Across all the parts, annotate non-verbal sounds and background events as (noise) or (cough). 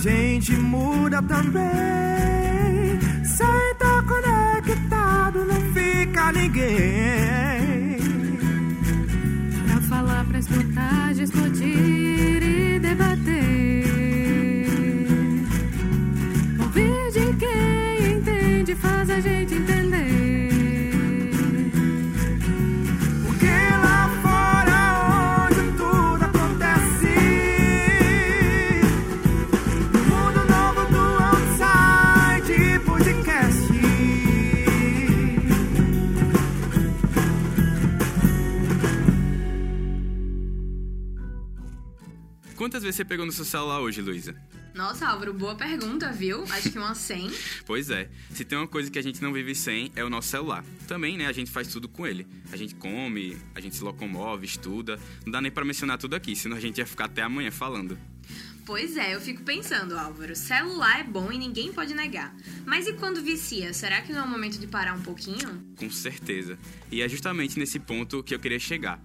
gente muda também. Sem tá conectado, não fica ninguém. Pra falar, pra escutar, discutir e debater. Ouvir de quem entende faz a gente entender. Quantas vezes você pegou no seu celular hoje, Luísa? Nossa, Álvaro, boa pergunta, viu? Acho que umas 100. (laughs) Pois é, se tem uma coisa que a gente não vive sem é o nosso celular. Também, né, a gente faz tudo com ele. A gente come, a gente se locomove, estuda. Não dá nem pra mencionar tudo aqui, senão a gente ia ficar até amanhã falando. Pois é, eu fico pensando, Álvaro. Celular é bom e ninguém pode negar. Mas e quando vicia? Será que não é o momento de parar um pouquinho? Com certeza. E é justamente nesse ponto que eu queria chegar.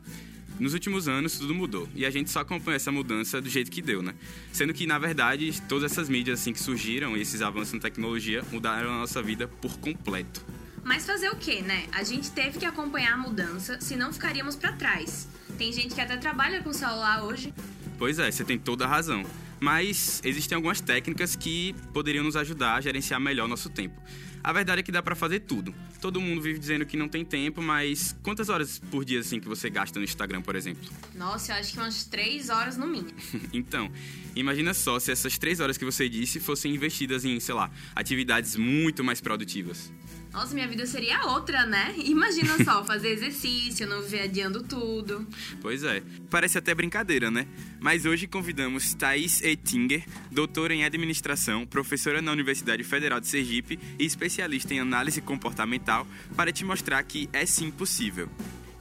Nos últimos anos, tudo mudou. E a gente só acompanhou essa mudança do jeito que deu, né? Sendo que, na verdade, todas essas mídias assim que surgiram e esses avanços na tecnologia mudaram a nossa vida por completo. Mas fazer o quê, né? A gente teve que acompanhar a mudança, senão ficaríamos pra trás. Tem gente que até trabalha com celular hoje. Pois é, você tem toda a razão. Mas existem algumas técnicas que poderiam nos ajudar a gerenciar melhor o nosso tempo. A verdade é que dá pra fazer tudo. Todo mundo vive dizendo que não tem tempo, mas quantas horas por dia assim que você gasta no Instagram, por exemplo? Nossa, eu acho que umas 3 horas no mínimo. (laughs) então, imagina só se essas três horas que você disse fossem investidas em, sei lá, atividades muito mais produtivas. Nossa, minha vida seria outra, né? (laughs) Imagina só, fazer exercício, não viver adiando tudo. Pois é. Parece até brincadeira, né? Mas hoje convidamos Thaís Ettinger, doutora em administração, professora na Universidade Federal de Sergipe e especialista em análise comportamental, para te mostrar que é sim possível.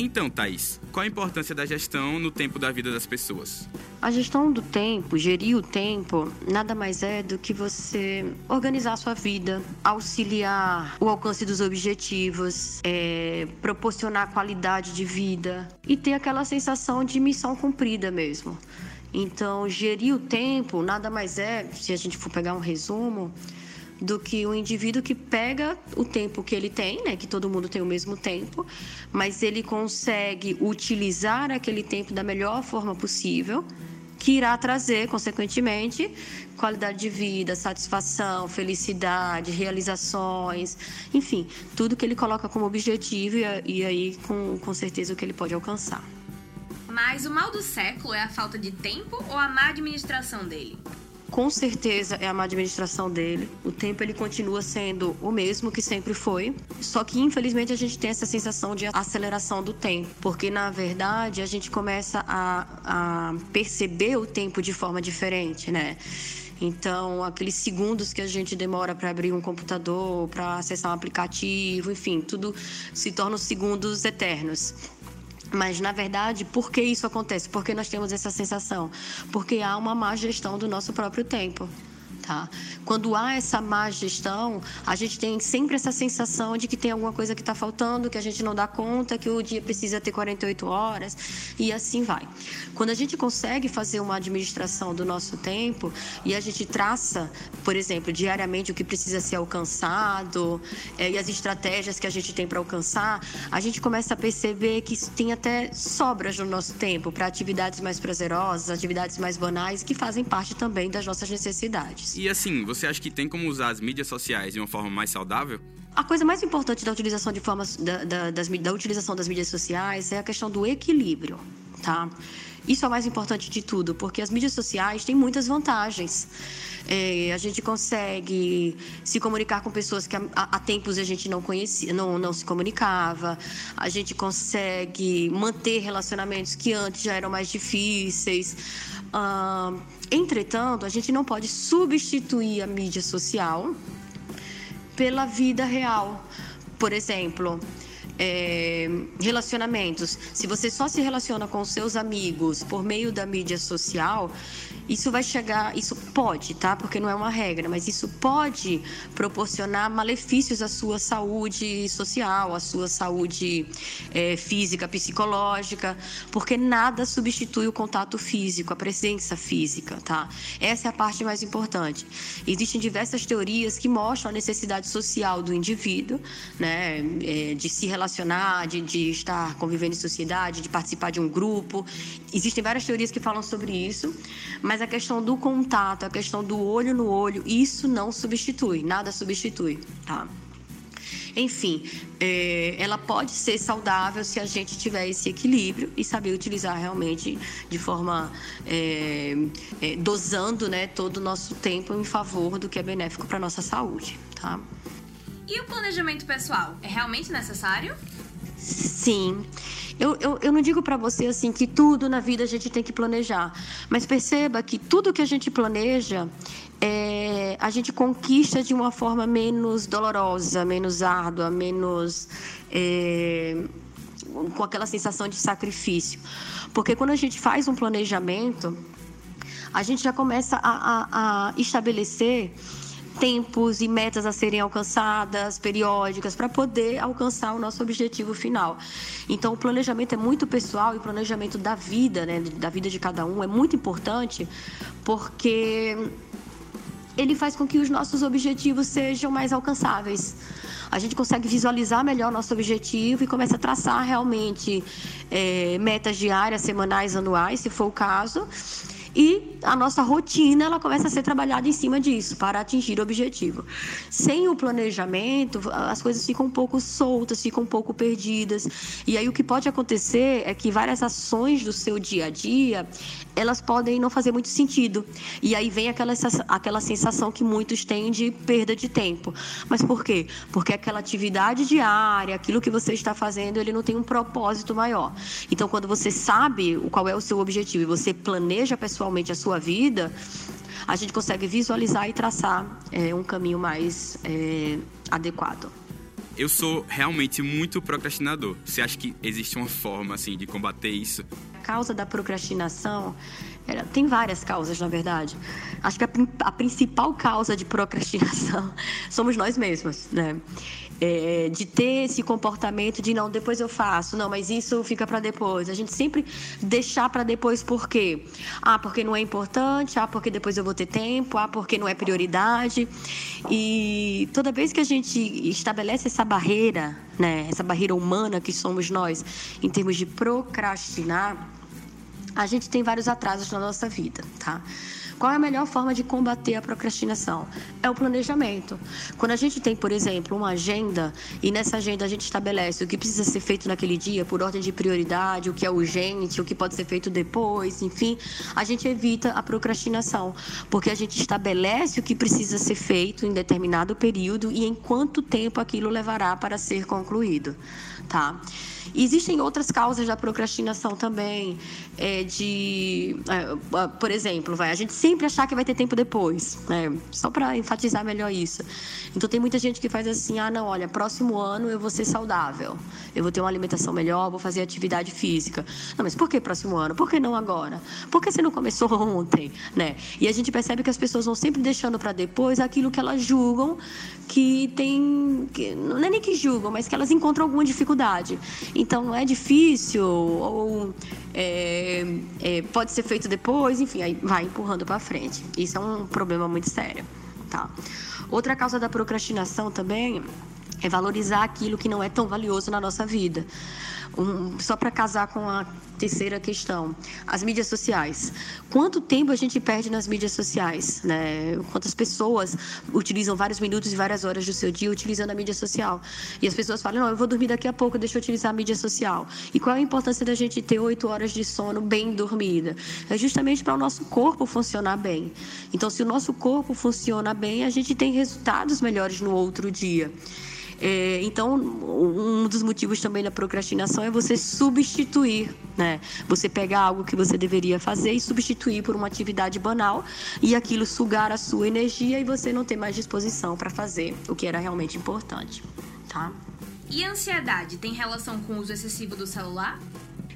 Então, Thaís, qual a importância da gestão no tempo da vida das pessoas? A gestão do tempo, gerir o tempo, nada mais é do que você organizar a sua vida, auxiliar o alcance dos objetivos, é, proporcionar qualidade de vida e ter aquela sensação de missão cumprida mesmo. Então, gerir o tempo nada mais é, se a gente for pegar um resumo, do que o indivíduo que pega o tempo que ele tem, né, que todo mundo tem o mesmo tempo, mas ele consegue utilizar aquele tempo da melhor forma possível, que irá trazer, consequentemente, qualidade de vida, satisfação, felicidade, realizações, enfim, tudo que ele coloca como objetivo e, aí com, com certeza o que ele pode alcançar. Mas o mal do século é a falta de tempo ou a má administração dele? Com certeza é a má administração dele. O tempo ele continua sendo o mesmo que sempre foi, só que infelizmente a gente tem essa sensação de aceleração do tempo, porque na verdade a gente começa a, a perceber o tempo de forma diferente, né? Então, aqueles segundos que a gente demora para abrir um computador, para acessar um aplicativo, enfim, tudo se torna segundos eternos. Mas, na verdade, por que isso acontece? Por que nós temos essa sensação? Porque há uma má gestão do nosso próprio tempo. Tá? Quando há essa má gestão, a gente tem sempre essa sensação de que tem alguma coisa que está faltando, que a gente não dá conta, que o dia precisa ter 48 horas e assim vai. Quando a gente consegue fazer uma administração do nosso tempo e a gente traça, por exemplo, diariamente o que precisa ser alcançado é, e as estratégias que a gente tem para alcançar, a gente começa a perceber que tem até sobras no nosso tempo para atividades mais prazerosas, atividades mais banais que fazem parte também das nossas necessidades. E assim, você acha que tem como usar as mídias sociais de uma forma mais saudável? A coisa mais importante da utilização de formas da, da, das, da utilização das mídias sociais é a questão do equilíbrio, tá? Isso é o mais importante de tudo, porque as mídias sociais têm muitas vantagens. É, a gente consegue se comunicar com pessoas que há, há tempos a gente não conhecia, não, não se comunicava. A gente consegue manter relacionamentos que antes já eram mais difíceis. Ah, entretanto, a gente não pode substituir a mídia social pela vida real. Por exemplo, é, relacionamentos. Se você só se relaciona com seus amigos por meio da mídia social, isso vai chegar, isso pode, tá? Porque não é uma regra, mas isso pode proporcionar malefícios à sua saúde social, à sua saúde é, física, psicológica, porque nada substitui o contato físico, a presença física, tá? Essa é a parte mais importante. Existem diversas teorias que mostram a necessidade social do indivíduo, né? É, de se relacionar, de, de estar convivendo em sociedade, de participar de um grupo. Existem várias teorias que falam sobre isso, mas a questão do contato, a questão do olho no olho, isso não substitui, nada substitui, tá? Enfim, é, ela pode ser saudável se a gente tiver esse equilíbrio e saber utilizar realmente de forma é, é, dosando, né, todo o nosso tempo em favor do que é benéfico para nossa saúde, tá? E o planejamento pessoal é realmente necessário? Sim. Eu, eu, eu não digo para você assim que tudo na vida a gente tem que planejar, mas perceba que tudo que a gente planeja é, a gente conquista de uma forma menos dolorosa, menos árdua, menos é, com aquela sensação de sacrifício. Porque quando a gente faz um planejamento, a gente já começa a, a, a estabelecer tempos e metas a serem alcançadas, periódicas, para poder alcançar o nosso objetivo final. Então, o planejamento é muito pessoal e o planejamento da vida, né, da vida de cada um, é muito importante, porque ele faz com que os nossos objetivos sejam mais alcançáveis. A gente consegue visualizar melhor nosso objetivo e começa a traçar realmente é, metas diárias, semanais, anuais, se for o caso e a nossa rotina ela começa a ser trabalhada em cima disso para atingir o objetivo. Sem o planejamento, as coisas ficam um pouco soltas, ficam um pouco perdidas. E aí o que pode acontecer é que várias ações do seu dia a dia, elas podem não fazer muito sentido. E aí vem aquela, aquela sensação que muitos têm de perda de tempo. Mas por quê? Porque aquela atividade diária, aquilo que você está fazendo, ele não tem um propósito maior. Então, quando você sabe qual é o seu objetivo e você planeja pessoalmente a sua vida, a gente consegue visualizar e traçar é, um caminho mais é, adequado. Eu sou realmente muito procrastinador. Você acha que existe uma forma assim de combater isso? A causa da procrastinação tem várias causas, na verdade. Acho que a, a principal causa de procrastinação (laughs) somos nós mesmos, né? é, de ter esse comportamento de não, depois eu faço, não, mas isso fica para depois. A gente sempre deixar para depois por quê? Ah, porque não é importante, ah, porque depois eu vou ter tempo, ah, porque não é prioridade. E toda vez que a gente estabelece essa barreira, né, essa barreira humana que somos nós, em termos de procrastinar, a gente tem vários atrasos na nossa vida, tá? Qual é a melhor forma de combater a procrastinação? É o planejamento. Quando a gente tem, por exemplo, uma agenda e nessa agenda a gente estabelece o que precisa ser feito naquele dia por ordem de prioridade, o que é urgente, o que pode ser feito depois, enfim, a gente evita a procrastinação, porque a gente estabelece o que precisa ser feito em determinado período e em quanto tempo aquilo levará para ser concluído, tá? Existem outras causas da procrastinação também, é, de, é, por exemplo, vai, a gente sempre achar que vai ter tempo depois, né? Só para enfatizar melhor isso. Então tem muita gente que faz assim, ah, não, olha, próximo ano eu vou ser saudável, eu vou ter uma alimentação melhor, vou fazer atividade física. Não, mas por que próximo ano? Por que não agora? Por que você não começou (laughs) ontem, né? E a gente percebe que as pessoas vão sempre deixando para depois aquilo que elas julgam que tem, que, não é nem que julgam, mas que elas encontram alguma dificuldade. Então é difícil ou é, é, pode ser feito depois, enfim, aí vai empurrando para frente. Isso é um problema muito sério, tá? Outra causa da procrastinação também é valorizar aquilo que não é tão valioso na nossa vida. Um, só para casar com a terceira questão, as mídias sociais. Quanto tempo a gente perde nas mídias sociais? Né? Quantas pessoas utilizam vários minutos e várias horas do seu dia utilizando a mídia social? E as pessoas falam, não, eu vou dormir daqui a pouco, deixa eu utilizar a mídia social. E qual é a importância da gente ter oito horas de sono bem dormida? É justamente para o nosso corpo funcionar bem. Então, se o nosso corpo funciona bem, a gente tem resultados melhores no outro dia. É, então, um dos motivos também da procrastinação é você substituir, né? Você pegar algo que você deveria fazer e substituir por uma atividade banal e aquilo sugar a sua energia e você não ter mais disposição para fazer o que era realmente importante, tá? E a ansiedade tem relação com o uso excessivo do celular?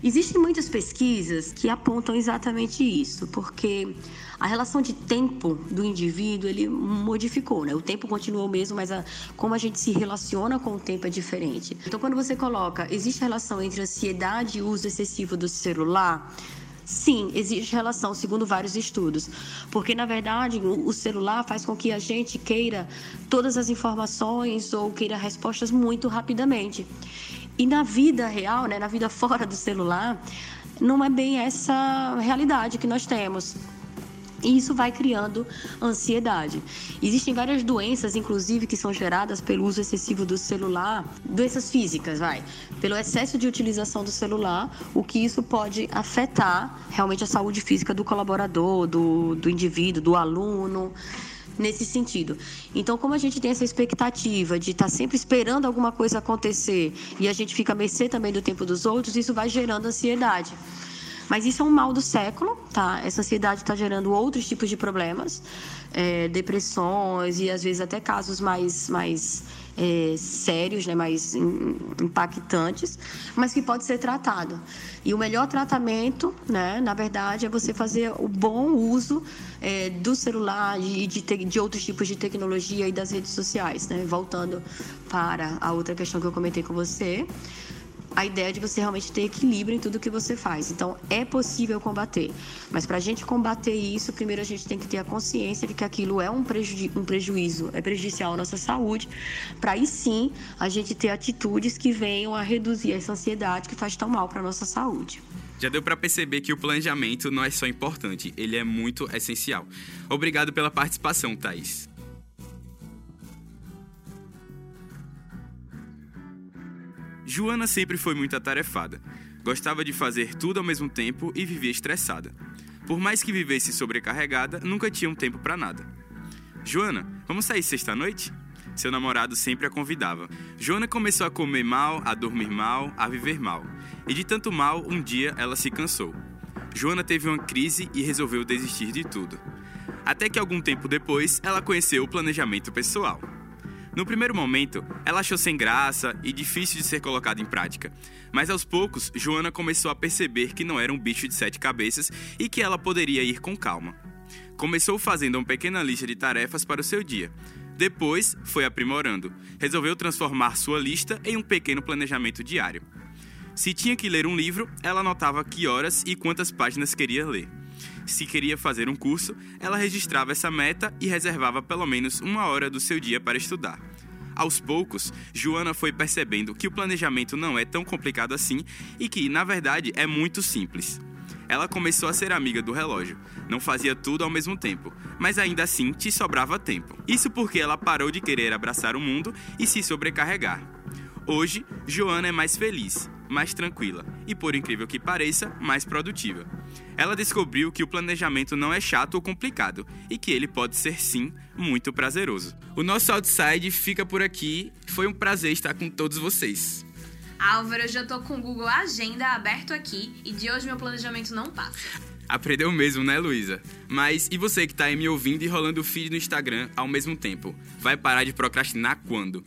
Existem muitas pesquisas que apontam exatamente isso, porque a relação de tempo do indivíduo ele modificou, né? O tempo continua o mesmo, mas a, como a gente se relaciona com o tempo é diferente. Então, quando você coloca, existe relação entre ansiedade e uso excessivo do celular? Sim, existe relação, segundo vários estudos. Porque, na verdade, o celular faz com que a gente queira todas as informações ou queira respostas muito rapidamente. E na vida real, né, na vida fora do celular, não é bem essa realidade que nós temos. E isso vai criando ansiedade. Existem várias doenças, inclusive, que são geradas pelo uso excessivo do celular, doenças físicas, vai, pelo excesso de utilização do celular, o que isso pode afetar realmente a saúde física do colaborador, do, do indivíduo, do aluno nesse sentido. Então, como a gente tem essa expectativa de estar sempre esperando alguma coisa acontecer e a gente fica a mercê também do tempo dos outros, isso vai gerando ansiedade. Mas isso é um mal do século, tá? Essa ansiedade está gerando outros tipos de problemas, é, depressões e às vezes até casos mais, mais é, sérios, né, mais impactantes, mas que pode ser tratado. E o melhor tratamento, né, na verdade, é você fazer o bom uso é, do celular e de, de, outros tipos de tecnologia e das redes sociais. Né? Voltando para a outra questão que eu comentei com você a ideia de você realmente ter equilíbrio em tudo que você faz. Então, é possível combater. Mas para a gente combater isso, primeiro a gente tem que ter a consciência de que aquilo é um, um prejuízo, é prejudicial à nossa saúde, para aí sim a gente ter atitudes que venham a reduzir essa ansiedade que faz tão mal para nossa saúde. Já deu para perceber que o planejamento não é só importante, ele é muito essencial. Obrigado pela participação, Thaís. Joana sempre foi muito atarefada. Gostava de fazer tudo ao mesmo tempo e vivia estressada. Por mais que vivesse sobrecarregada, nunca tinha um tempo para nada. Joana, vamos sair sexta-noite? Seu namorado sempre a convidava. Joana começou a comer mal, a dormir mal, a viver mal. E de tanto mal, um dia ela se cansou. Joana teve uma crise e resolveu desistir de tudo. Até que algum tempo depois, ela conheceu o planejamento pessoal. No primeiro momento, ela achou sem graça e difícil de ser colocada em prática. Mas aos poucos, Joana começou a perceber que não era um bicho de sete cabeças e que ela poderia ir com calma. Começou fazendo uma pequena lista de tarefas para o seu dia. Depois, foi aprimorando. Resolveu transformar sua lista em um pequeno planejamento diário. Se tinha que ler um livro, ela anotava que horas e quantas páginas queria ler. Se queria fazer um curso, ela registrava essa meta e reservava pelo menos uma hora do seu dia para estudar. Aos poucos, Joana foi percebendo que o planejamento não é tão complicado assim e que, na verdade, é muito simples. Ela começou a ser amiga do relógio. Não fazia tudo ao mesmo tempo, mas ainda assim te sobrava tempo. Isso porque ela parou de querer abraçar o mundo e se sobrecarregar. Hoje, Joana é mais feliz, mais tranquila e, por incrível que pareça, mais produtiva. Ela descobriu que o planejamento não é chato ou complicado e que ele pode ser sim muito prazeroso. O nosso Outside fica por aqui. Foi um prazer estar com todos vocês. Álvaro, eu já tô com o Google Agenda aberto aqui e de hoje meu planejamento não passa. Aprendeu mesmo, né, Luísa? Mas e você que tá aí me ouvindo e rolando o feed no Instagram ao mesmo tempo? Vai parar de procrastinar quando?